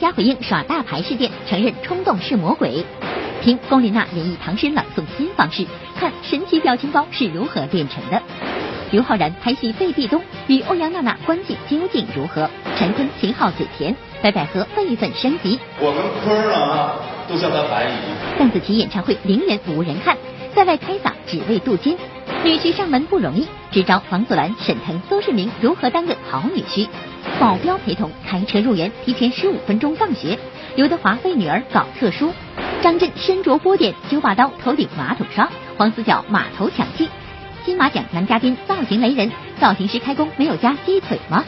曹云金独家回应耍大牌事件，承认冲动是魔鬼。听龚琳娜演绎唐诗朗诵新方式，看神奇表情包是如何炼成的。刘昊然拍戏被壁咚，与欧阳娜娜关系究竟如何？陈坤秦昊嘴甜，白百合辈分升级。我们坤儿啊，都叫他白姨。邓紫棋演唱会零元无人看，在外开嗓只为镀金。女婿上门不容易，支招王祖蓝、沈腾、邹市明如何当个好女婿？保镖陪同开车入园，提前十五分钟放学。刘德华为女儿搞特殊。张震身着波点，九把刀头顶马桶刷。黄子佼码头抢戏。金马奖男嘉宾造型雷人，造型师开工没有加鸡腿吗？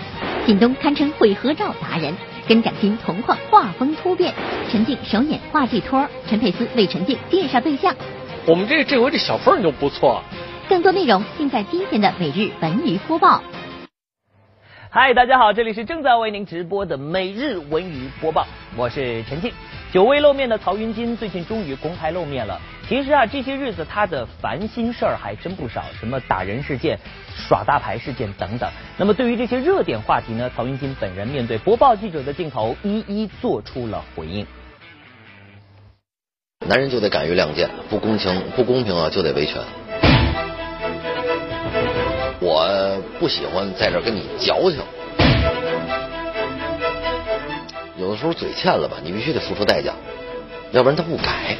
靳东堪称会合照达人，跟蒋欣同框画风突变。陈静首演画技托，陈佩斯为陈静介绍对象。我们这这回这小凤就不错。更多内容尽在今天的每日文娱播报。嗨，大家好，这里是正在为您直播的每日文娱播报，我是陈静。久未露面的曹云金最近终于公开露面了。其实啊，这些日子他的烦心事儿还真不少，什么打人事件、耍大牌事件等等。那么对于这些热点话题呢，曹云金本人面对播报记者的镜头，一一做出了回应。男人就得敢于亮剑，不公平、不公平啊，就得维权。我不喜欢在这跟你矫情，有的时候嘴欠了吧，你必须得付出代价，要不然他不改。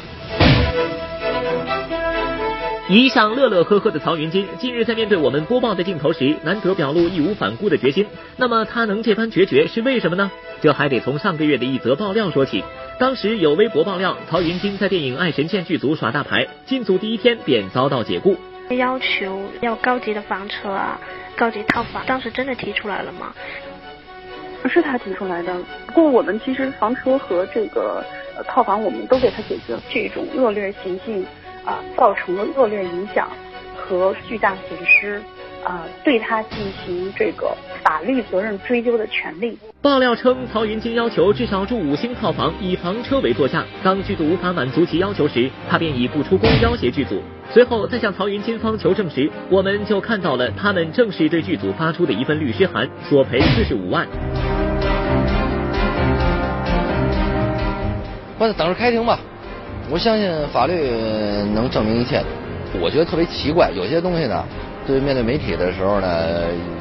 一向乐乐呵呵的曹云金，近日在面对我们播报的镜头时，难得表露义无反顾的决心。那么他能这般决绝是为什么呢？这还得从上个月的一则爆料说起。当时有微博爆料，曹云金在电影《爱神剑》剧组耍大牌，进组第一天便遭到解雇。要求要高级的房车啊，高级套房，当时真的提出来了吗？不是他提出来的，不过我们其实房车和这个套房我们都给他解决了。这种恶劣行径啊，造成了恶劣影响和巨大损失。啊，对他进行这个法律责任追究的权利。爆料称，曹云金要求至少住五星套房，以房车为座驾。当剧组无法满足其要求时，他便以不出工要挟剧组。随后在向曹云金方求证时，我们就看到了他们正式对剧组发出的一份律师函，索赔四十五万。或者等着开庭吧，我相信法律能证明一切。我觉得特别奇怪，有些东西呢。对面对媒体的时候呢，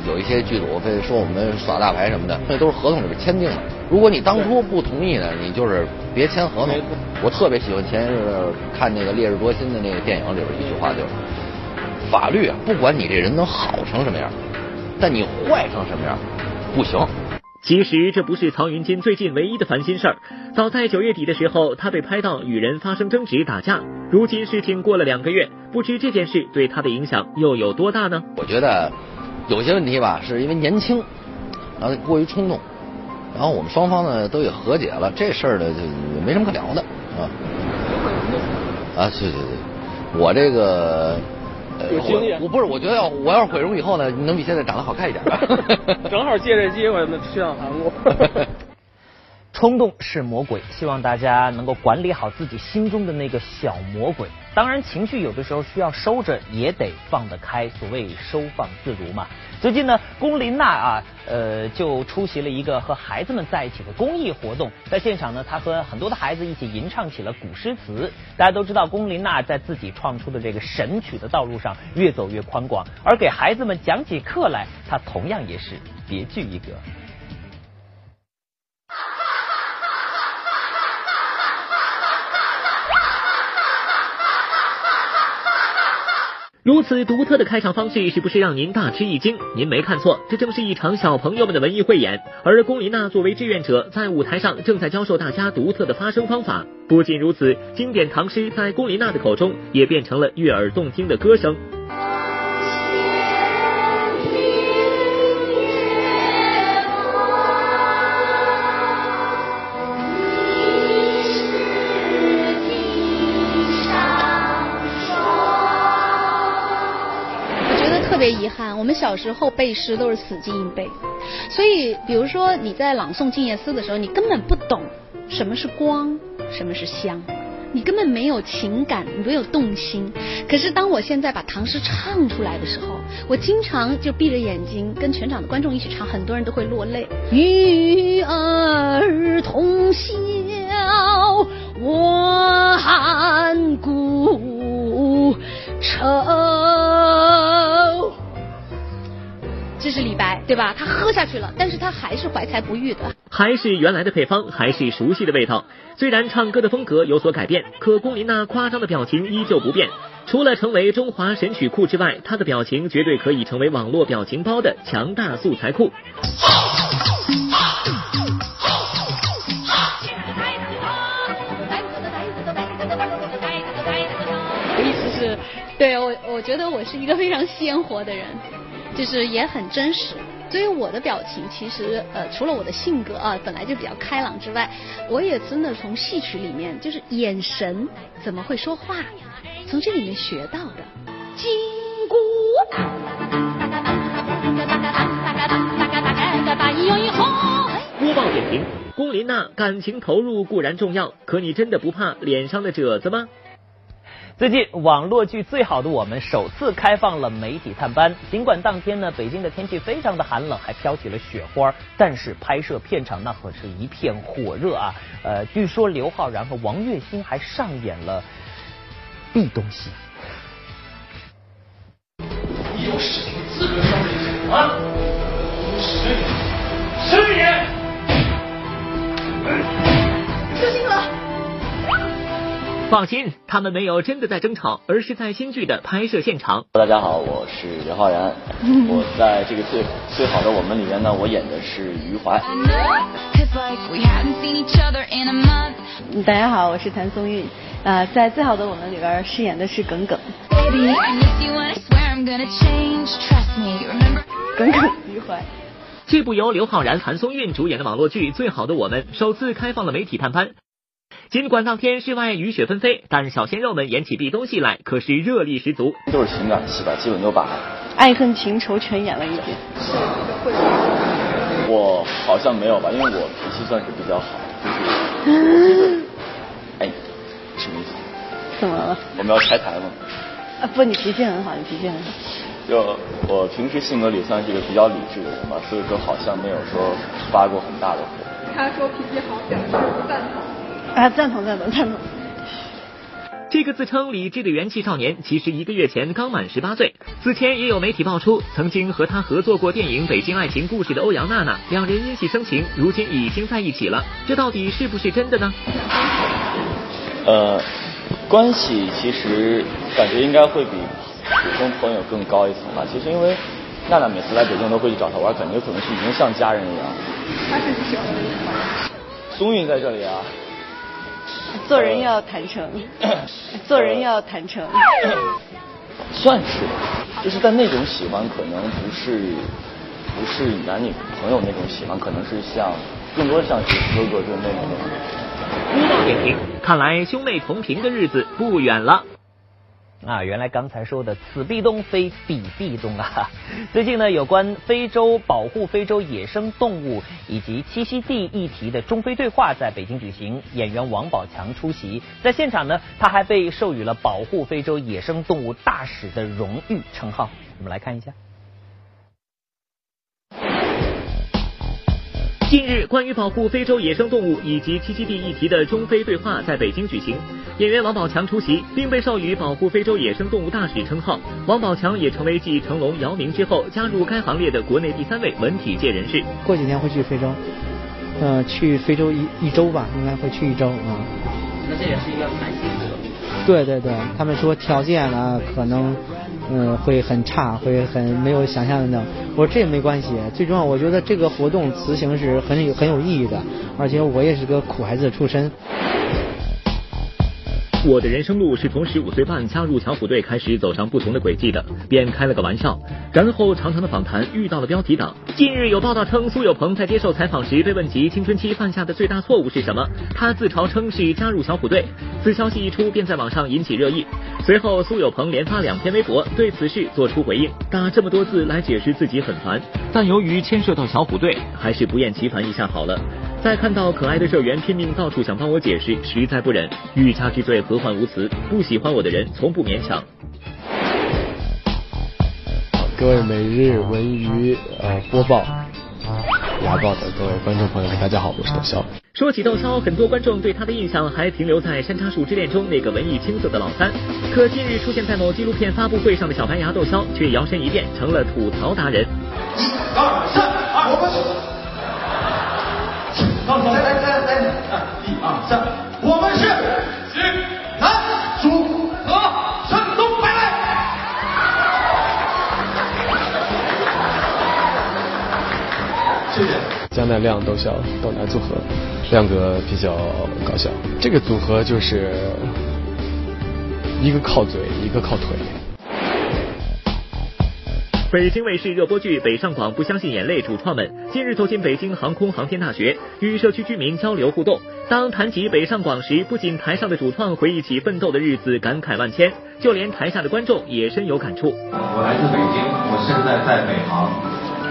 有一些剧组非说我们耍大牌什么的，那都是合同里边签订的。如果你当初不同意呢，你就是别签合同。我特别喜欢前一阵看那个《烈日灼心》的那个电影里边一句话，就是法律啊，不管你这人能好成什么样，但你坏成什么样，不行。其实这不是曹云金最近唯一的烦心事儿。早在九月底的时候，他被拍到与人发生争执打架。如今事情过了两个月，不知这件事对他的影响又有多大呢？我觉得有些问题吧，是因为年轻，然后过于冲动，然后我们双方呢都也和解了，这事儿呢就没什么可聊的啊。啊，对对对，我这个。有经验，我不是，我觉得要我要是毁容以后呢，能比现在长得好看一点。正好借这机会呢，去趟韩国。冲动是魔鬼，希望大家能够管理好自己心中的那个小魔鬼。当然，情绪有的时候需要收着，也得放得开。所谓收放自如嘛。最近呢，龚琳娜啊，呃，就出席了一个和孩子们在一起的公益活动。在现场呢，她和很多的孩子一起吟唱起了古诗词。大家都知道，龚琳娜在自己创出的这个神曲的道路上越走越宽广，而给孩子们讲起课来，她同样也是别具一格。如此独特的开场方式，是不是让您大吃一惊？您没看错，这正是一场小朋友们的文艺汇演。而龚琳娜作为志愿者，在舞台上正在教授大家独特的发声方法。不仅如此，经典唐诗在龚琳娜的口中也变成了悦耳动听的歌声。我们小时候背诗都是死记硬背，所以比如说你在朗诵《静夜思》的时候，你根本不懂什么是光，什么是香。你根本没有情感，你没有动心。可是当我现在把唐诗唱出来的时候，我经常就闭着眼睛跟全场的观众一起唱，很多人都会落泪。与儿同销我汉古愁。这是李白，对吧？他喝下去了，但是他还是怀才不遇的。还是原来的配方，还是熟悉的味道。虽然唱歌的风格有所改变，可龚琳娜夸张的表情依旧不变。除了成为中华神曲库之外，她的表情绝对可以成为网络表情包的强大素材库。我意思是，对我，我觉得我是一个非常鲜活的人。就是也很真实，所以我的表情其实呃，除了我的性格啊本来就比较开朗之外，我也真的从戏曲里面就是眼神怎么会说话，从这里面学到的。金箍。播报点评：龚琳娜感情投入固然重要，可你真的不怕脸上的褶子吗？最近，网络剧《最好的我们》首次开放了媒体探班。尽管当天呢，北京的天气非常的寒冷，还飘起了雪花，但是拍摄片场那可是一片火热啊！呃，据说刘昊然和王栎鑫还上演了壁咚戏。你有什么资格消费啊？十年，十年！小心了。放心，他们没有真的在争吵，而是在新剧的拍摄现场。大家好，我是刘昊然，我在这个最最好的我们里面呢，我演的是余淮。大家好，我是谭松韵，呃，在最好的我们里边饰演的是耿耿。耿耿于怀。这部由刘昊然、谭松韵主演的网络剧《最好的我们》首次开放了媒体探班。尽管当天室外雨雪纷飞，但小鲜肉们演起壁咚戏来可是热力十足。都是情感戏吧，基本都把爱恨情仇全演了一遍。我好像没有吧，因为我脾气算是比较好，就是 哎，什么意思？怎么了？我们要拆台吗？啊不，你脾气很好，你脾气很好。就我平时性格里算是一个比较理智的人吧，所以说好像没有说发过很大的火。他说脾气好，表示不赞同。啊，赞同赞同赞同。这个自称理智的元气少年，其实一个月前刚满十八岁。此前也有媒体爆出，曾经和他合作过电影《北京爱情故事》的欧阳娜娜，两人因戏生情，如今已经在一起了。这到底是不是真的呢？呃，关系其实感觉应该会比普通朋友更高一层吧。其实因为娜娜每次来北京都会去找他玩，感觉可能是已经像家人一样。他喜欢的人吗？松韵在这里啊。做人要坦诚，做人要坦诚。算是，就是在那种喜欢，可能不是不是男女朋友那种喜欢，可能是像更多像是哥哥对妹妹那种。播报点评：看来兄妹同频的日子不远了。啊，原来刚才说的此壁咚非彼壁咚啊！最近呢，有关非洲保护非洲野生动物以及栖息地议题的中非对话在北京举行，演员王宝强出席，在现场呢，他还被授予了保护非洲野生动物大使的荣誉称号。我们来看一下。近日，关于保护非洲野生动物以及栖息地议题的中非对话在北京举行，演员王宝强出席，并被授予保护非洲野生动物大使称号。王宝强也成为继成龙、姚明之后加入该行列的国内第三位文体界人士。过几天会去非洲，呃，去非洲一一周吧，应该会去一周啊。那这也是一个蛮辛苦的。对对对，他们说条件呢可能。嗯，会很差，会很没有想象的。我说这也没关系，最重要，我觉得这个活动辞行是很有很有意义的，而且我也是个苦孩子出身。我的人生路是从十五岁半加入巧虎队开始走上不同的轨迹的，便开了个玩笑。然后长长的访谈遇到了标题党。近日有报道称，苏有朋在接受采访时被问及青春期犯下的最大错误是什么，他自嘲称是加入巧虎队。此消息一出，便在网上引起热议。随后苏有朋连发两篇微博，对此事做出回应，打这么多字来解释自己很烦，但由于牵涉到巧虎队，还是不厌其烦一下好了。再看到可爱的社员拼命到处想帮我解释，实在不忍。欲加之罪，何患无辞？不喜欢我的人，从不勉强。各位每日文娱呃播报牙报的各位观众朋友们，大家好，我是窦骁。说起窦骁，很多观众对他的印象还停留在《山楂树之恋》中那个文艺青涩的老三。可近日出现在某纪录片发布会上的小白牙窦骁，却摇身一变成了吐槽达人。一二三，我们来来来来来，一二三，我们是男主和山东白来。谢谢。江乃亮、窦骁、窦男组合，亮哥比较搞笑。这个组合就是一个靠嘴，一个靠腿。北京卫视热播剧《北上广不相信眼泪》主创们近日走进北京航空航天大学，与社区居民交流互动。当谈及北上广时，不仅台上的主创回忆起奋斗的日子，感慨万千，就连台下的观众也深有感触。我来自北京，我现在在北航，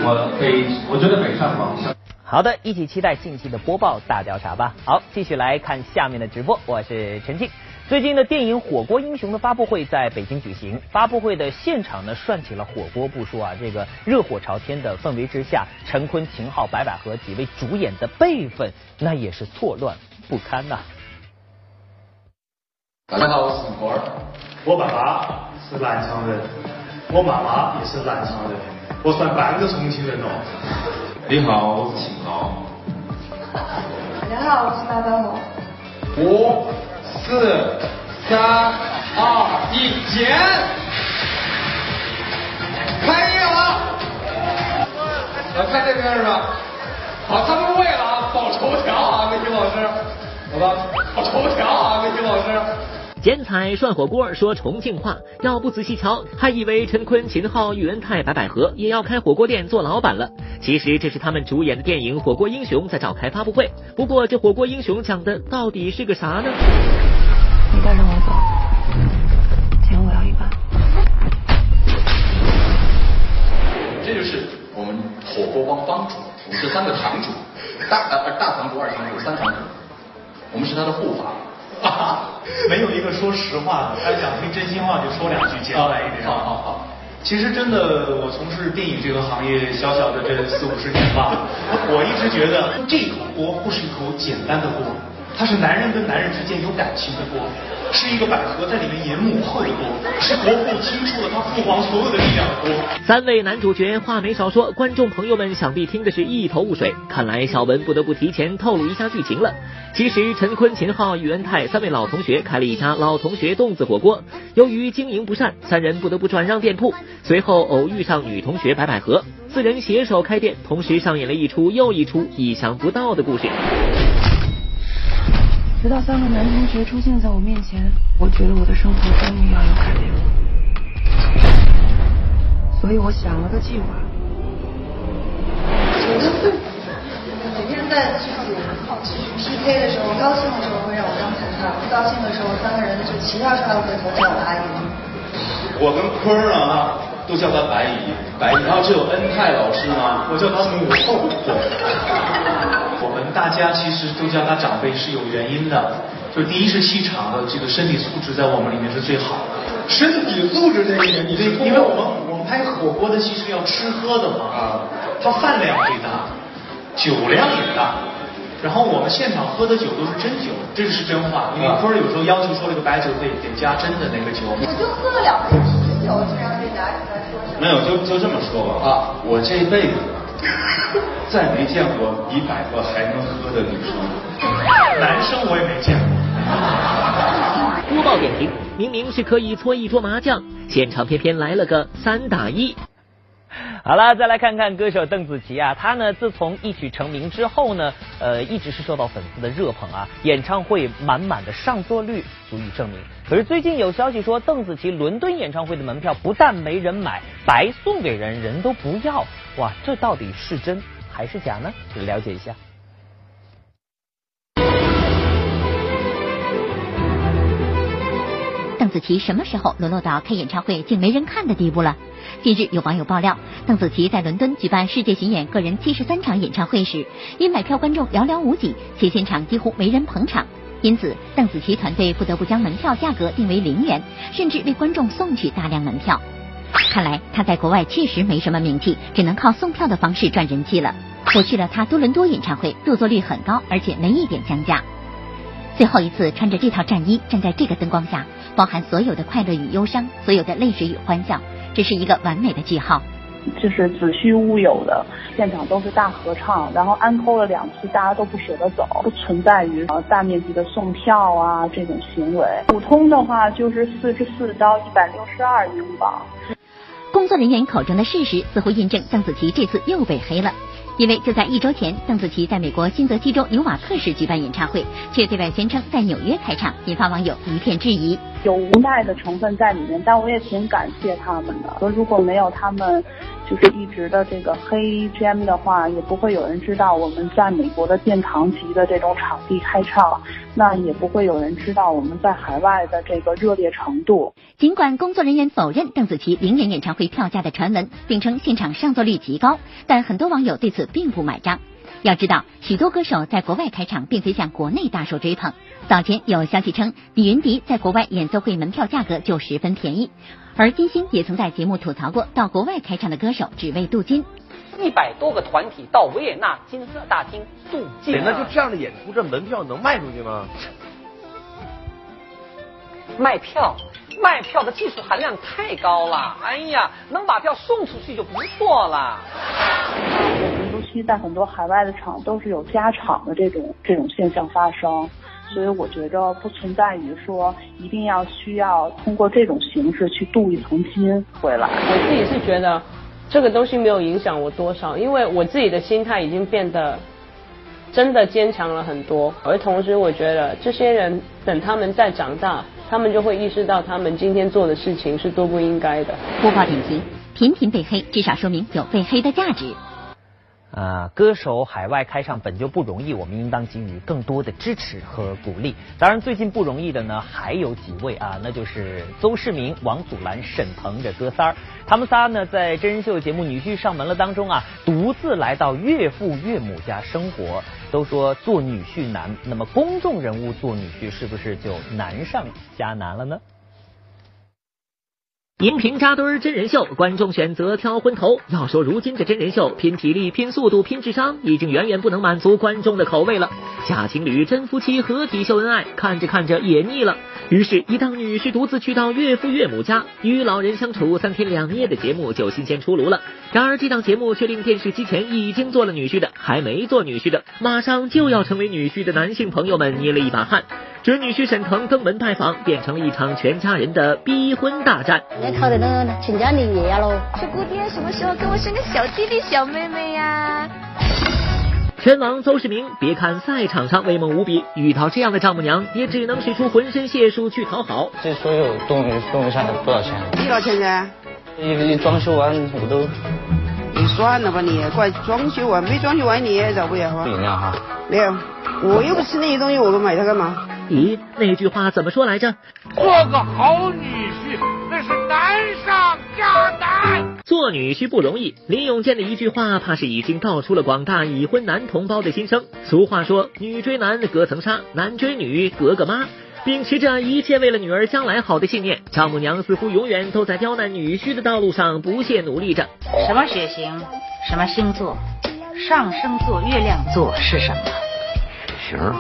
我北，我觉得北上广像。好的，一起期待近期的播报大调查吧。好，继续来看下面的直播，我是陈静。最近的电影《火锅英雄》的发布会在北京举行，发布会的现场呢涮起了火锅不说啊，这个热火朝天的氛围之下，陈坤、秦昊、白百合几位主演的辈分那也是错乱不堪呐、大家好，我是郭儿，我爸爸是南昌人，我妈妈也是南昌人，我算半个重庆人哦。你好，我是秦昊。大家好，我是大张龙。五、四、三、二、一，剪！开业了！来看这边是吧？好，他们为了啊，保头条啊，媒体老师，好吧，保头条啊，媒体老师。剪彩涮火锅说重庆话，要不仔细瞧，还以为陈坤、秦昊、宇文泰、白百合也要开火锅店做老板了。其实这是他们主演的电影《火锅英雄》在召开发布会。不过这《火锅英雄》讲的到底是个啥呢？你带上我走，钱我要一半。这就是我们火锅帮帮主，我们是三个堂主，大呃大堂主、二堂主、三堂主，我们是他的护法。没有一个说实话的，他想听真心话就说两句，简单一点。好好好。其实真的，我从事电影这个行业小小的这四五十年吧，我一直觉得这口锅不是一口简单的锅，它是男人跟男人之间有感情的锅，是一个百合在里面演母后的锅，是国父倾注了他父皇所有的力量的锅。三位男主角话没少说，观众朋友们想必听的是一头雾水。看来小文不得不提前透露一下剧情了。其实陈坤、秦昊、宇文泰三位老同学开了一家老同学洞子火锅，由于经营不善，三人不得不转让店铺。随后偶遇上女同学白百合，四人携手开店，同时上演了一出又一出意想不到的故事。直到三个男同学出现在我面前，我觉得我的生活终于要有改变了，所以我想了个计划。每天在剧组继续 PK 的时候，高兴的时候会让我当裁判，不高兴的时候三个人就齐刷刷的回头叫我阿姨。我跟坤儿啊都叫他白姨，白姨，然后只有恩泰老师呢，我叫他母后。我们大家其实都叫他长辈是有原因的，就第一是气场的这个身体素质在我们里面是最好的。身体素质这一点，你这因为我们我们拍火锅的戏是要吃喝的嘛，啊，它饭量最大，酒量也大。然后我们现场喝的酒都是真酒，这个是真话。因为坤儿有时候要求说这个白酒得得加真的那个酒。我就喝了两杯啤酒，居然被拿起来说没有，就就这么说吧啊，我这辈子再没见过比百合还能喝的女生，男生我也没见过。播报点评：明明是可以搓一桌麻将，现场偏偏来了个三打一。好了，再来看看歌手邓紫棋啊，她呢自从一曲成名之后呢，呃，一直是受到粉丝的热捧啊，演唱会满满的上座率足以证明。可是最近有消息说，邓紫棋伦敦演唱会的门票不但没人买，白送给人，人都不要。哇，这到底是真还是假呢？来了解一下。邓紫棋什么时候沦落到开演唱会竟没人看的地步了？近日有网友爆料，邓紫棋在伦敦举办世界巡演个人七十三场演唱会时，因买票观众寥寥无几，且现场几乎没人捧场，因此邓紫棋团队不得不将门票价格定为零元，甚至为观众送去大量门票。看来他在国外确实没什么名气，只能靠送票的方式赚人气了。我去了他多伦多演唱会，入座率很高，而且没一点降价。最后一次穿着这套战衣站在这个灯光下，包含所有的快乐与忧伤，所有的泪水与欢笑，这是一个完美的句号。就是子虚乌有的，现场都是大合唱，然后安扣了两次，大家都不舍得走，不存在于呃大面积的送票啊这种行为。普通的话就是四十四到一百六十二英镑。工作人员口中的事实似乎印证邓紫棋这次又被黑了。因为就在一周前，邓紫棋在美国新泽西州纽瓦克市举办演唱会，却对外宣称在纽约开场，引发网友一片质疑。有无奈的成分在里面，但我也挺感谢他们的。说如果没有他们，就是一直的这个黑 GM 的话，也不会有人知道我们在美国的殿堂级的这种场地开唱，那也不会有人知道我们在海外的这个热烈程度。尽管工作人员否认邓紫棋零元演唱会票价的传闻，并称现场上座率极高，但很多网友对此并不买账。要知道，许多歌手在国外开场，并非像国内大受追捧。早前有消息称，李云迪在国外演奏会门票价格就十分便宜，而金星也曾在节目吐槽过，到国外开唱的歌手只为镀金。一百多个团体到维也纳金色大厅镀金，那就这样的演出，这门票能卖出去吗？卖票，卖票的技术含量太高了。哎呀，能把票送出去就不错了。尤其在很多海外的场都是有加场的这种这种现象发生，所以我觉着不存在于说一定要需要通过这种形式去镀一层金回来。我自己是觉得这个东西没有影响我多少，因为我自己的心态已经变得真的坚强了很多。而同时，我觉得这些人等他们再长大，他们就会意识到他们今天做的事情是多不应该的。播报点评：频频被黑，至少说明有被黑的价值。啊，歌手海外开唱本就不容易，我们应当给予更多的支持和鼓励。当然，最近不容易的呢还有几位啊，那就是邹市明、王祖蓝、沈腾这哥仨儿。他们仨呢在真人秀节目《女婿上门了》当中啊，独自来到岳父岳母家生活。都说做女婿难，那么公众人物做女婿是不是就难上加难了呢？荧屏扎堆儿真人秀，观众选择挑昏头。要说如今这真人秀，拼体力、拼速度、拼智商，已经远远不能满足观众的口味了。假情侣、真夫妻合体秀恩爱，看着看着也腻了。于是，一档女婿独自去到岳父岳母家与老人相处三天两夜的节目就新鲜出炉了。然而，这档节目却令电视机前已经做了女婿的、还没做女婿的、马上就要成为女婿的男性朋友们捏了一把汗。准女婿沈腾登门拜访，变成了一场全家人的逼婚大战。那考得呢，全家立业喽。这姑爹什么时候给我生个小弟弟小妹妹呀？拳王邹市明，别看赛场上威猛无比，遇到这样的丈母娘，也只能使出浑身解数去讨好。这所有东西东西下来多少钱？多少钱噻？一你装修完我都。你算了吧你，怪装修完没装修完你也找不了啊。饮料哈？没有，我又不吃那些东西，我买它干嘛？咦，那句话怎么说来着？做个好女婿，那是难上加难。做女婿不容易，林永健的一句话，怕是已经道出了广大已婚男同胞的心声。俗话说，女追男隔层纱，男追女隔个妈。秉持着一切为了女儿将来好的信念，丈母娘似乎永远都在刁难女婿的道路上不懈努力着。什么血型？什么星座？上升座、月亮座是什么？血型。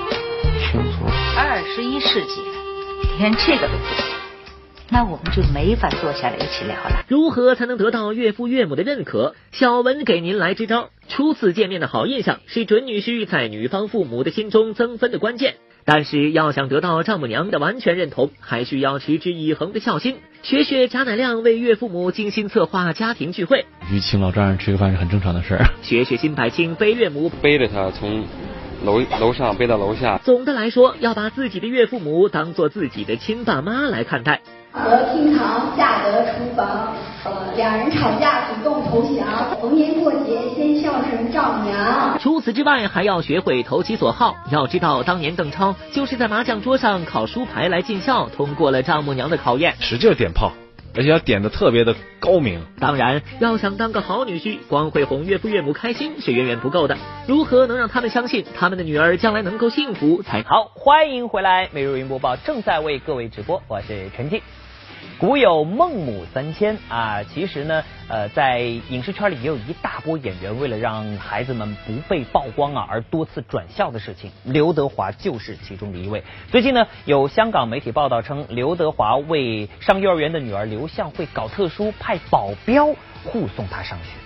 星座。二十一世纪连这个都不懂，那我们就没法坐下来一起聊了。如何才能得到岳父岳母的认可？小文给您来支招。初次见面的好印象是准女婿在女方父母的心中增分的关键，但是要想得到丈母娘的完全认同，还需要持之以恒的孝心。学学贾乃亮为岳父母精心策划家庭聚会，与请老丈人吃个饭是很正常的事儿。学学辛柏青背岳母，背着他从。楼楼上背到楼下。总的来说，要把自己的岳父母当做自己的亲爸妈来看待。得厅堂，下得厨房，呃，两人吵架主动投降，逢年过节先孝顺丈母娘。除此之外，还要学会投其所好。要知道，当年邓超就是在麻将桌上考书牌来尽孝，通过了丈母娘的考验。使劲点炮，而且要点的特别的高明。当然，要想当个好女婿，光会哄岳父岳母开心是远远不够的。如何能让他们相信他们的女儿将来能够幸福才好？欢迎回来，每日云播报正在为各位直播，我是陈静。古有孟母三迁啊，其实呢，呃，在影视圈里也有一大波演员为了让孩子们不被曝光啊，而多次转校的事情。刘德华就是其中的一位。最近呢，有香港媒体报道称，刘德华为上幼儿园的女儿刘向慧搞特殊，派保镖护送她上学。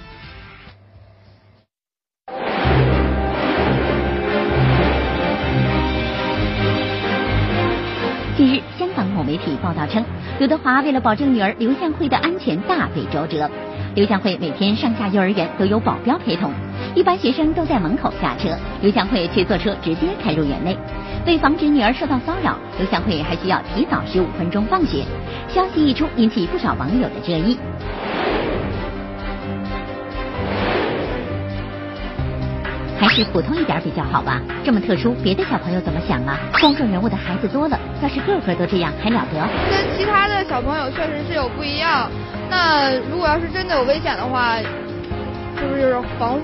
媒体报道称，刘德华为了保证女儿刘向慧的安全，大费周折。刘向慧每天上下幼儿园都有保镖陪同，一般学生都在门口下车，刘向慧却坐车直接开入园内。为防止女儿受到骚扰，刘向慧还需要提早十五分钟放学。消息一出，引起不少网友的热议。还是普通一点比较好吧，这么特殊，别的小朋友怎么想啊？公众人物的孩子多了，要是个个都这样，还了得？跟其他的小朋友确实是有不一样。那如果要是真的有危险的话，是不是防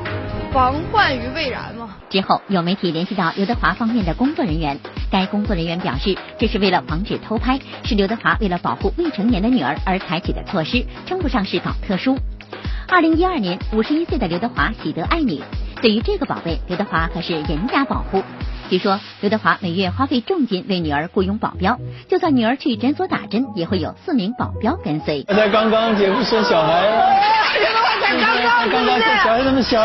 防患于未然嘛？之后有媒体联系到刘德华方面的工作人员，该工作人员表示，这是为了防止偷拍，是刘德华为了保护未成年的女儿而采取的措施，称不上是搞特殊。二零一二年，五十一岁的刘德华喜得爱女。对于这个宝贝，刘德华可是严加保护。据说刘德华每月花费重金为女儿雇佣保镖，就算女儿去诊所打针，也会有四名保镖跟随。才刚刚姐夫生小孩，刘德华才刚刚，刚刚生小孩那么小，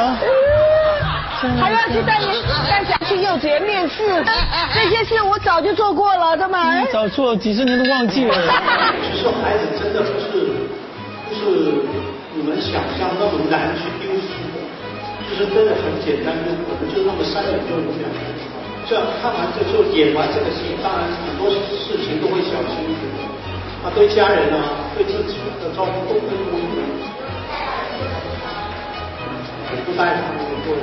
还要去带你带小去幼稚园面试，这些事我早就做过了，对吗？早做几十年都忘记了。其实孩子真的不是不是你们想象那么难去丢失。其其实真的很简单，就可能就那么三秒就五秒。这样看完这就演完这个戏，当然很多事情都会小心。啊，对家人啊，对自己的照顾都会注意。不带他们做。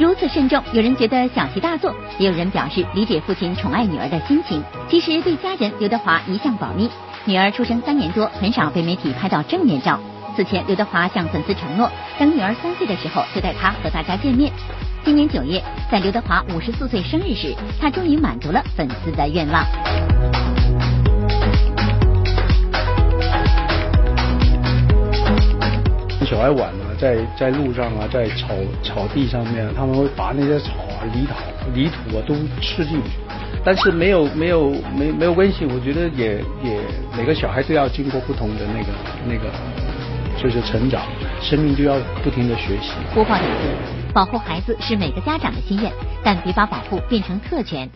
如此慎重，有人觉得小题大做，也有人表示理解父亲宠爱女儿的心情。其实对家人，刘德华一向保密，女儿出生三年多，很少被媒体拍到正面照。此前，刘德华向粉丝承诺，等女儿三岁的时候，就带她和大家见面。今年九月，在刘德华五十四岁生日时，他终于满足了粉丝的愿望。小孩玩啊，在在路上啊，在草草地上面，他们会把那些草啊、泥土、泥土啊都吃进去。但是没有没有没没有关系，我觉得也也每个小孩都要经过不同的那个那个。就是成长，生命就要不停的学习。播报点字：保护孩子是每个家长的心愿，但别把保护变成特权。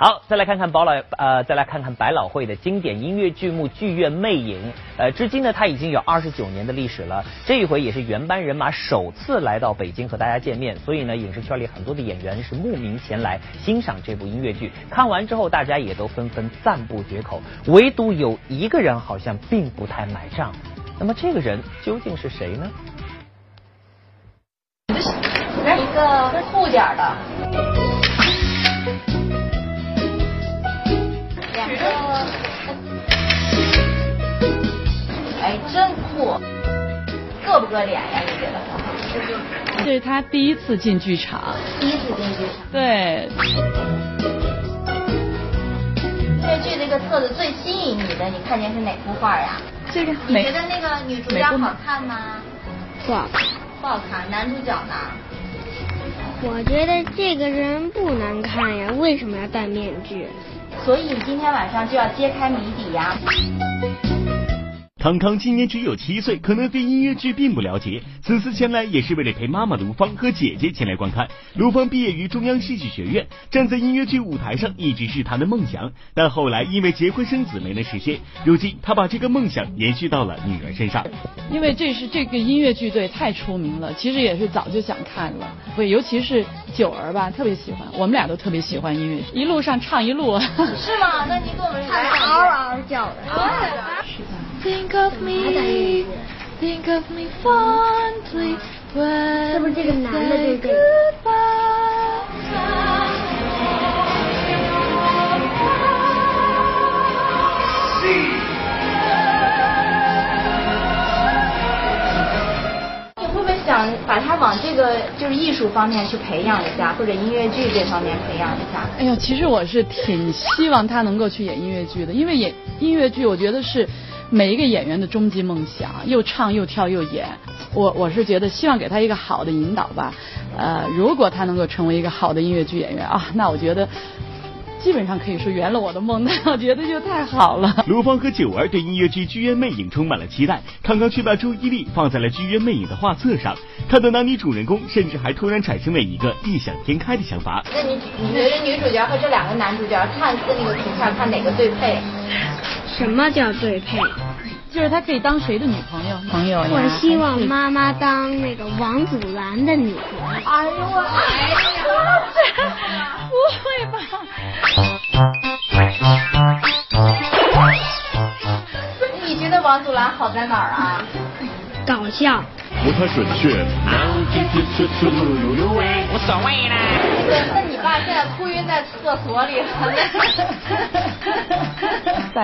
好，再来看看宝老呃，再来看看百老汇的经典音乐剧目《剧院魅影》。呃，至今呢，它已经有二十九年的历史了。这一回也是原班人马首次来到北京和大家见面，所以呢，影视圈里很多的演员是慕名前来欣赏这部音乐剧。看完之后，大家也都纷纷赞不绝口，唯独有一个人好像并不太买账。那么这个人究竟是谁呢？来一个厚点的，两个，哎，真酷，硌不硌脸呀？你觉得？这是他第一次进剧场。第一次进剧场。对。音乐剧这个册子最吸引你的，你看见是哪幅画呀？这个你觉得那个女主角好看吗？不好看。不好看，男主角呢？我觉得这个人不难看呀，为什么要戴面具？所以你今天晚上就要揭开谜底呀。康康今年只有七岁，可能对音乐剧并不了解。此次前来也是为了陪妈妈卢芳和姐姐前来观看。卢芳毕业于中央戏剧学院，站在音乐剧舞台上一直是她的梦想，但后来因为结婚生子没能实现。如今她把这个梦想延续到了女儿身上。因为这是这个音乐剧队太出名了，其实也是早就想看了。对，尤其是九儿吧，特别喜欢，我们俩都特别喜欢音乐剧，一路上唱一路。是吗？那你给我们唱 嗷嗷叫的。是的。think of me. Think of me fondly when 是不是这个男的这个你会不会想把他往这个就是艺术方面去培养一下或者音乐剧这方面培养一下？哎呀其实我是挺希望他能够去演音乐剧的因为演音乐剧我觉得是每一个演员的终极梦想，又唱又跳又演。我我是觉得希望给他一个好的引导吧。呃，如果他能够成为一个好的音乐剧演员啊，那我觉得。基本上可以说圆了我的梦，那我觉得就太好了。卢芳和九儿对音乐剧《剧院魅影》充满了期待，康康却把注意力放在了《剧院魅影》的画册上。看到男女主人公甚至还突然产生了一个异想天开的想法。那你你觉得女主角和这两个男主角看似那个图片，看哪个最配？什么叫最配？就是他可以当谁的女朋友？朋友呀？我希望妈妈当那个王祖蓝的女朋友。哎呦我，哎呀，不会吧？你觉得王祖蓝好在哪儿啊？搞笑。不太准确。无所谓啦。那你爸现在哭晕在厕所里了。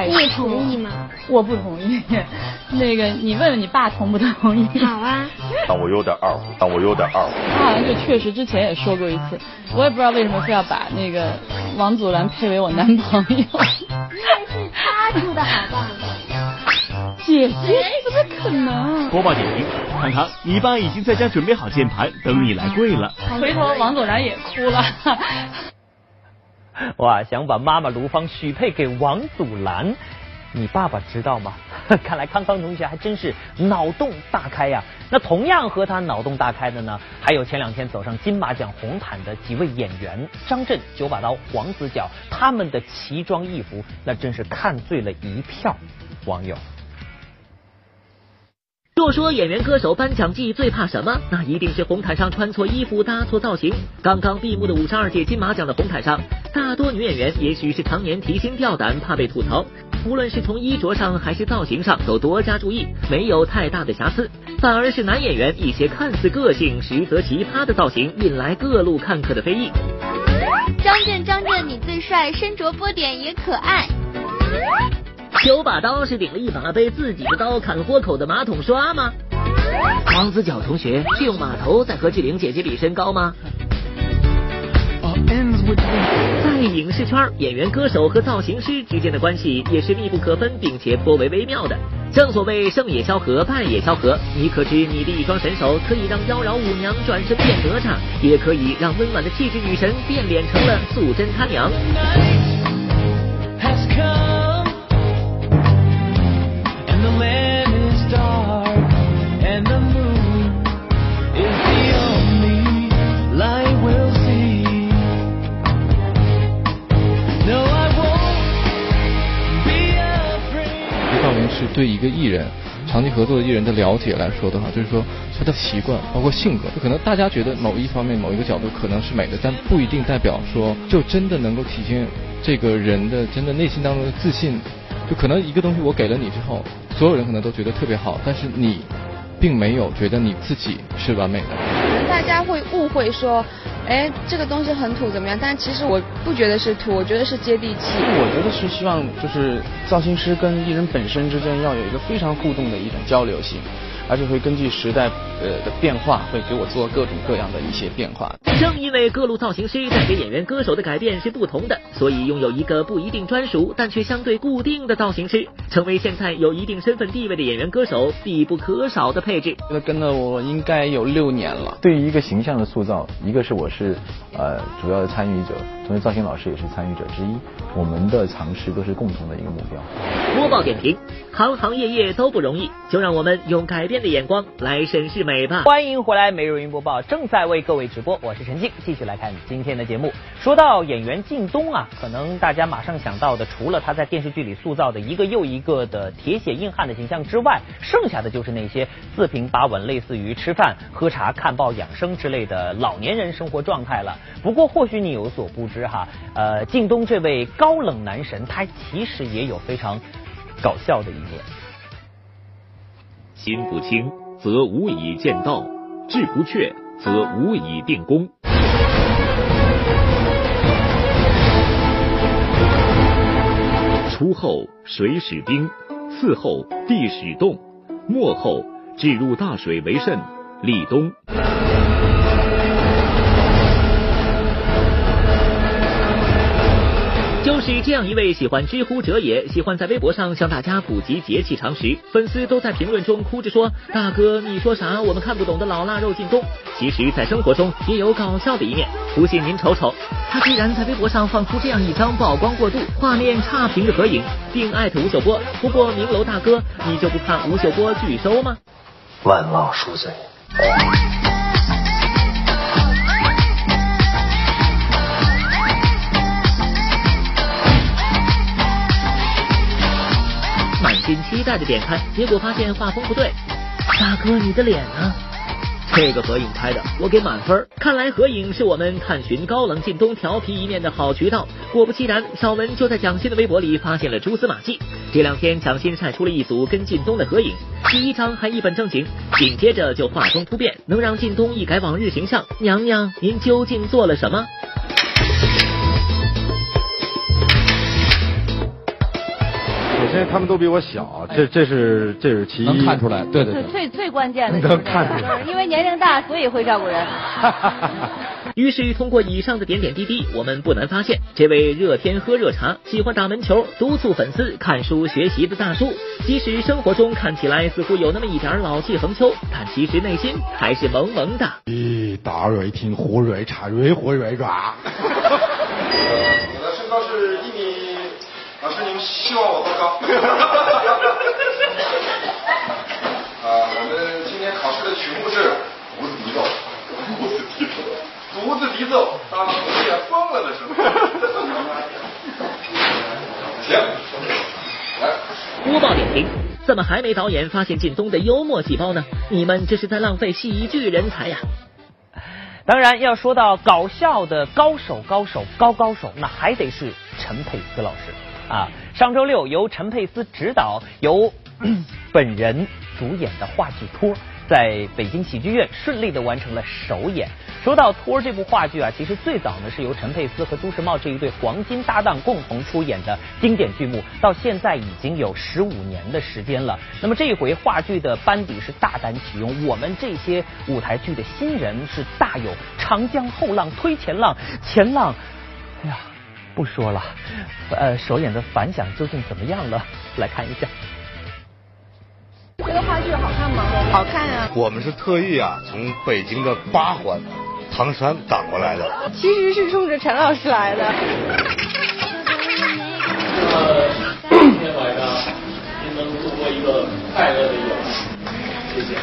你同意吗？我不同意。那个，你问问你爸同不同意？好啊。但我有点二，但我有点二。他好像就确实之前也说过一次，我也不知道为什么非要把那个王祖蓝配为我男朋友。因为是他出的好办法。姐姐，怎么可能？播报点评：康康，你爸已经在家准备好键盘，等你来跪了。回头王祖蓝也哭了。哇，想把妈妈卢芳许配给王祖蓝，你爸爸知道吗？看来康康同学还真是脑洞大开呀。那同样和他脑洞大开的呢，还有前两天走上金马奖红毯的几位演员张震、九把刀、黄子佼，他们的奇装异服，那真是看醉了一票网友。若说演员歌手颁奖季最怕什么，那一定是红毯上穿错衣服、搭错造型。刚刚闭幕的五十二届金马奖的红毯上，大多女演员也许是常年提心吊胆，怕被吐槽。无论是从衣着上还是造型上，都多加注意，没有太大的瑕疵。反而是男演员一些看似个性，实则奇葩的造型，引来各路看客的非议。张震，张震，你最帅，身着波点也可爱。九把刀是顶了一把被自己的刀砍豁口的马桶刷吗？王子角同学是用马头在和志玲姐姐比身高吗？在影视圈，演员、歌手和造型师之间的关系也是密不可分，并且颇为微妙的。正所谓胜也萧何，败也萧何。你可知你的一双神手可以让妖娆舞娘转身变哪吒，也可以让温婉的气质女神变脸成了素贞她娘。对一个艺人长期合作的艺人的了解来说的话，就是说他的习惯，包括性格，就可能大家觉得某一方面、某一个角度可能是美的，但不一定代表说就真的能够体现这个人的真的内心当中的自信。就可能一个东西我给了你之后，所有人可能都觉得特别好，但是你并没有觉得你自己是完美的。可能大家会误会说。哎，这个东西很土怎么样？但其实我不觉得是土，我觉得是接地气。我觉得是希望就是造型师跟艺人本身之间要有一个非常互动的一种交流性。而且会根据时代呃的变化，会给我做各种各样的一些变化。正因为各路造型师带给演员、歌手的改变是不同的，所以拥有一个不一定专属，但却相对固定的造型师，成为现在有一定身份地位的演员、歌手必不可少的配置。那跟了我应该有六年了。对于一个形象的塑造，一个是我是呃主要的参与者，同时造型老师也是参与者之一。我们的尝试都是共同的一个目标。播报点评：行行业业都不容易，就让我们用改变的眼光来审视美吧。欢迎回来，每日云播报正在为各位直播，我是陈静，继续来看今天的节目。说到演员靳东啊，可能大家马上想到的，除了他在电视剧里塑造的一个又一个的铁血硬汉的形象之外，剩下的就是那些四平八稳，类似于吃饭、喝茶、看报、养生之类的老年人生活状态了。不过或许你有所不知哈，呃，靳东这位。高冷男神，他其实也有非常搞笑的一面。心不清则无以见道，志不确则无以定功。初后水始冰，次后地始冻，末后置入大水为甚，立冬。就是这样一位喜欢知乎者也，喜欢在微博上向大家普及节气常识，粉丝都在评论中哭着说：“大哥，你说啥？我们看不懂的老腊肉进攻。”其实，在生活中也有搞笑的一面。不信您瞅瞅，他居然在微博上放出这样一张曝光过度、画面差评的合影，并艾特吴秀波。不过，明楼大哥，你就不怕吴秀波拒收吗？万望恕罪。满心期待的点开，结果发现画风不对。大哥，你的脸呢？这个合影拍的，我给满分。看来合影是我们探寻高冷靳东调皮一面的好渠道。果不其然，小文就在蒋欣的微博里发现了蛛丝马迹。这两天，蒋欣晒出了一组跟靳东的合影，第一张还一本正经，紧接着就画风突变，能让靳东一改往日形象。娘娘，您究竟做了什么？首先，他们都比我小，这这是这是其一，能看出来，对对对，最最关键的能看出来，因为年龄大，所以会照顾人。于是，通过以上的点点滴滴，我们不难发现，这位热天喝热茶、喜欢打门球、督促粉丝看书学习的大叔，即使生活中看起来似乎有那么一点老气横秋，但其实内心还是萌萌的。咦，大热天喝热茶，越喝越热。我的身高是一米，老师您希望我多高？啊，我们今天考试的曲目是胡子笛奏，胡子笛奏。独自笛奏，当红叶疯了的时候。行，来。播报点评：怎么还没导演发现靳东的幽默细胞呢？你们这是在浪费喜剧人才呀！当然，要说到搞笑的高手、高手、高高手，那还得是陈佩斯老师啊。上周六，由陈佩斯执导、由 本人主演的话剧《托》。在北京喜剧院顺利的完成了首演。说到《托》这部话剧啊，其实最早呢是由陈佩斯和朱时茂这一对黄金搭档共同出演的经典剧目，到现在已经有十五年的时间了。那么这一回话剧的班底是大胆启用，我们这些舞台剧的新人是大有长江后浪推前浪，前浪，哎呀，不说了。呃，首演的反响究竟怎么样了？来看一下。这个话剧好看吗？好看呀！我们是特意啊，从北京的八环、唐山赶过来的。其实是冲着陈老师来的。今天晚上您能度过一个快乐的夜晚，谢谢。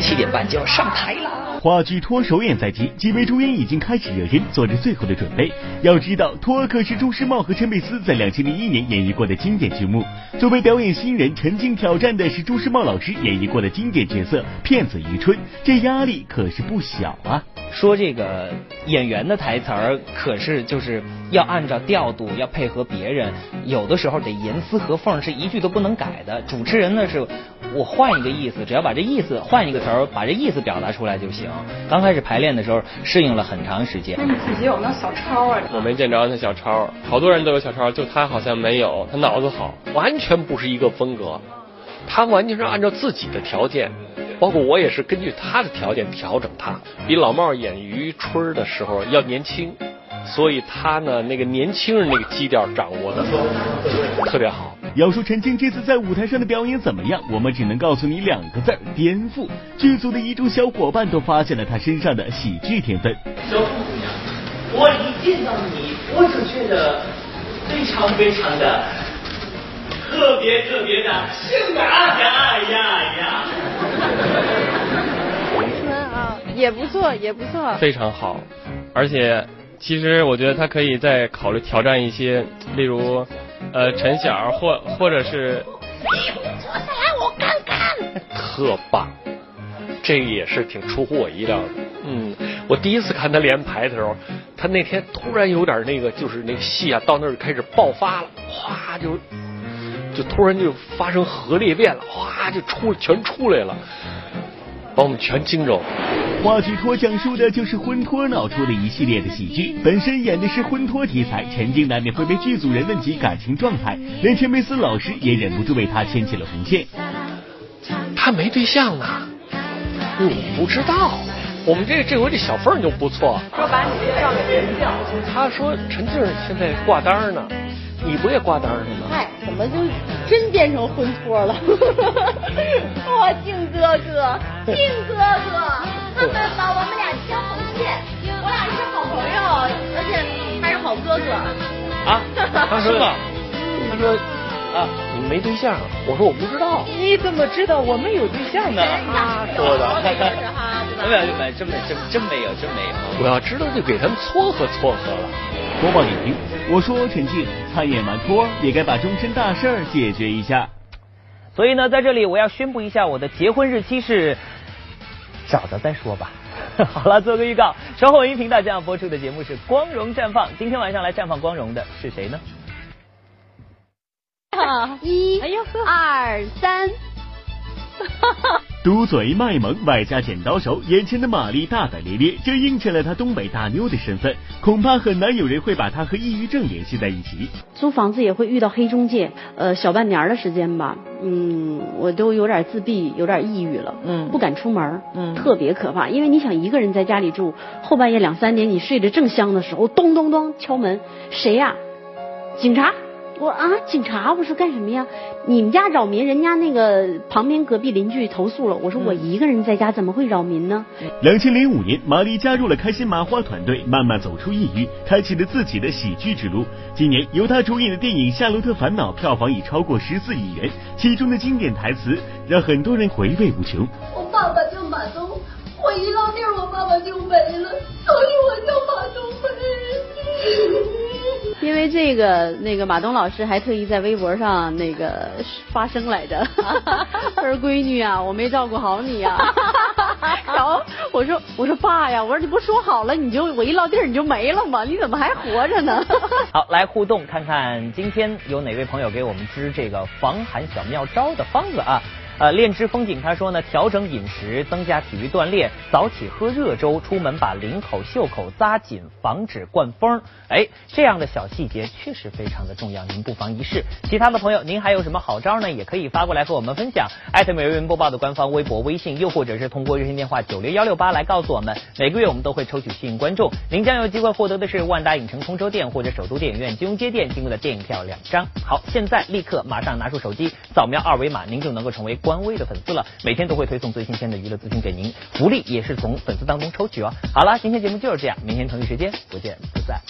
七点半就要上台了。话剧《托》首演在即，几位主演已经开始热身，做着最后的准备。要知道，《托》可是朱时茂和陈佩斯在两千零一年演绎过的经典剧目。作为表演新人，陈静挑战的是朱时茂老师演绎过的经典角色骗子余春，这压力可是不小啊。说这个演员的台词儿，可是就是要按照调度，要配合别人，有的时候得严丝合缝，是一句都不能改的。主持人呢是，我换一个意思，只要把这意思换一个词儿，把这意思表达出来就行。刚开始排练的时候，适应了很长时间。那你自己有没有小抄啊？我没见着那小抄，好多人都有小抄，就他好像没有。他脑子好，完全不是一个风格，他完全是按照自己的条件。包括我也是根据他的条件调整他，比老帽演于春的时候要年轻，所以他呢那个年轻人那个基调掌握的特别好。要说陈静这次在舞台上的表演怎么样，我们只能告诉你两个字儿：颠覆。剧组的一众小伙伴都发现了他身上的喜剧天分。小姑娘，我一见到你，我就觉得非常非常的。特别特别的性感呀呀呀！啊，也不错，也不错，非常好。而且，其实我觉得他可以再考虑挑战一些，例如，呃，陈晓或或者是。坐下来，我看看。特棒，这个也是挺出乎我意料的。嗯，我第一次看他连排的时候，他那天突然有点那个，就是那个戏啊，到那儿开始爆发了，哗就。就突然就发生核裂变了，哗就出全出来了，把我们全惊着了。话剧托讲述的就是婚托闹出的一系列的喜剧，本身演的是婚托题材，陈静难免会被剧组人问及感情状态，连陈佩斯老师也忍不住为他牵起了红线。他没对象啊，你不知道。我们这这回这小凤就不错，说把你介绍给陈静。他说陈静现在挂单呢，你不也挂单呢吗？嗨，怎么就真变成婚托了？哇，静哥哥，静哥哥，他们把我们俩牵红线，我俩是好朋友，而且还是好哥哥。啊，他说，他说。啊，你没对象？我说我不知道。你怎么知道我们有对象呢？他说的。没有没有，真没真真没有真没有。我要知道就给他们撮合撮合了。播报点评，我说陈静参演完托也该把终身大事儿解决一下。所以呢，在这里我要宣布一下，我的结婚日期是找着再说吧。好了，做个预告，稍后音频大将播出的节目是《光荣绽放》，今天晚上来绽放光荣的是谁呢？一，哎呦，二三，嘟嘴卖萌，外加剪刀手，眼前的玛丽大大咧咧，这映衬了她东北大妞的身份。恐怕很难有人会把她和抑郁症联系在一起。租房子也会遇到黑中介，呃，小半年的时间吧，嗯，我都有点自闭，有点抑郁了，嗯，不敢出门，嗯，特别可怕。因为你想一个人在家里住，后半夜两三点，你睡得正香的时候，咚咚咚敲门，谁呀？警察。我啊，警察！我说干什么呀？你们家扰民，人家那个旁边隔壁邻居投诉了。我说我一个人在家怎么会扰民呢？两千零五年，玛丽加入了开心麻花团队，慢慢走出抑郁，开启了自己的喜剧之路。今年由她主演的电影《夏洛特烦恼》票房已超过十四亿元，其中的经典台词让很多人回味无穷。我爸爸叫马东，我一落地我爸爸就没了，所以我叫马东飞。因为这个，那个马东老师还特意在微博上那个发声来着，他说：“闺女啊，我没照顾好你呀。”然后我说：“我说爸呀，我说你不说好了，你就我一落地你就没了吗？你怎么还活着呢？” 好，来互动看看今天有哪位朋友给我们支这个防寒小妙招的方子啊？呃，恋之风景他说呢，调整饮食，增加体育锻炼，早起喝热粥，出门把领口、袖口扎紧，防止灌风。哎，这样的小细节确实非常的重要，您不妨一试。其他的朋友，您还有什么好招呢？也可以发过来和我们分享。艾特每日文播报的官方微博、微信，又或者是通过热线电话九六幺六八来告诉我们。每个月我们都会抽取幸运观众，您将有机会获得的是万达影城通州店或者首都电影院金融街店提供的电影票两张。好，现在立刻马上拿出手机扫描二维码，您就能够成为。官微的粉丝了，每天都会推送最新鲜的娱乐资讯给您，福利也是从粉丝当中抽取哦。好了，今天节目就是这样，明天同一时间不见不散。